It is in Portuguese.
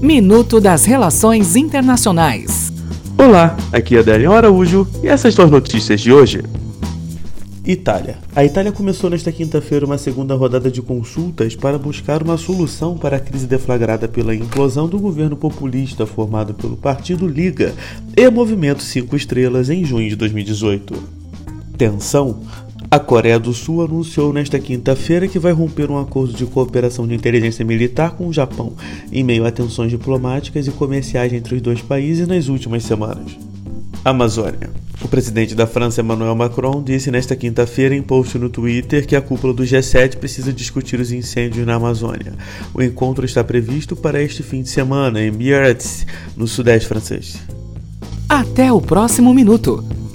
Minuto das Relações Internacionais. Olá, aqui é Adélio Araújo e essas são as notícias de hoje. Itália. A Itália começou nesta quinta-feira uma segunda rodada de consultas para buscar uma solução para a crise deflagrada pela implosão do governo populista formado pelo Partido Liga e Movimento Cinco Estrelas em junho de 2018. Tensão a Coreia do Sul anunciou nesta quinta-feira que vai romper um acordo de cooperação de inteligência militar com o Japão, em meio a tensões diplomáticas e comerciais entre os dois países nas últimas semanas. Amazônia. O presidente da França, Emmanuel Macron, disse nesta quinta-feira em post no Twitter que a cúpula do G7 precisa discutir os incêndios na Amazônia. O encontro está previsto para este fim de semana em Biarritz, no sudeste francês. Até o próximo minuto.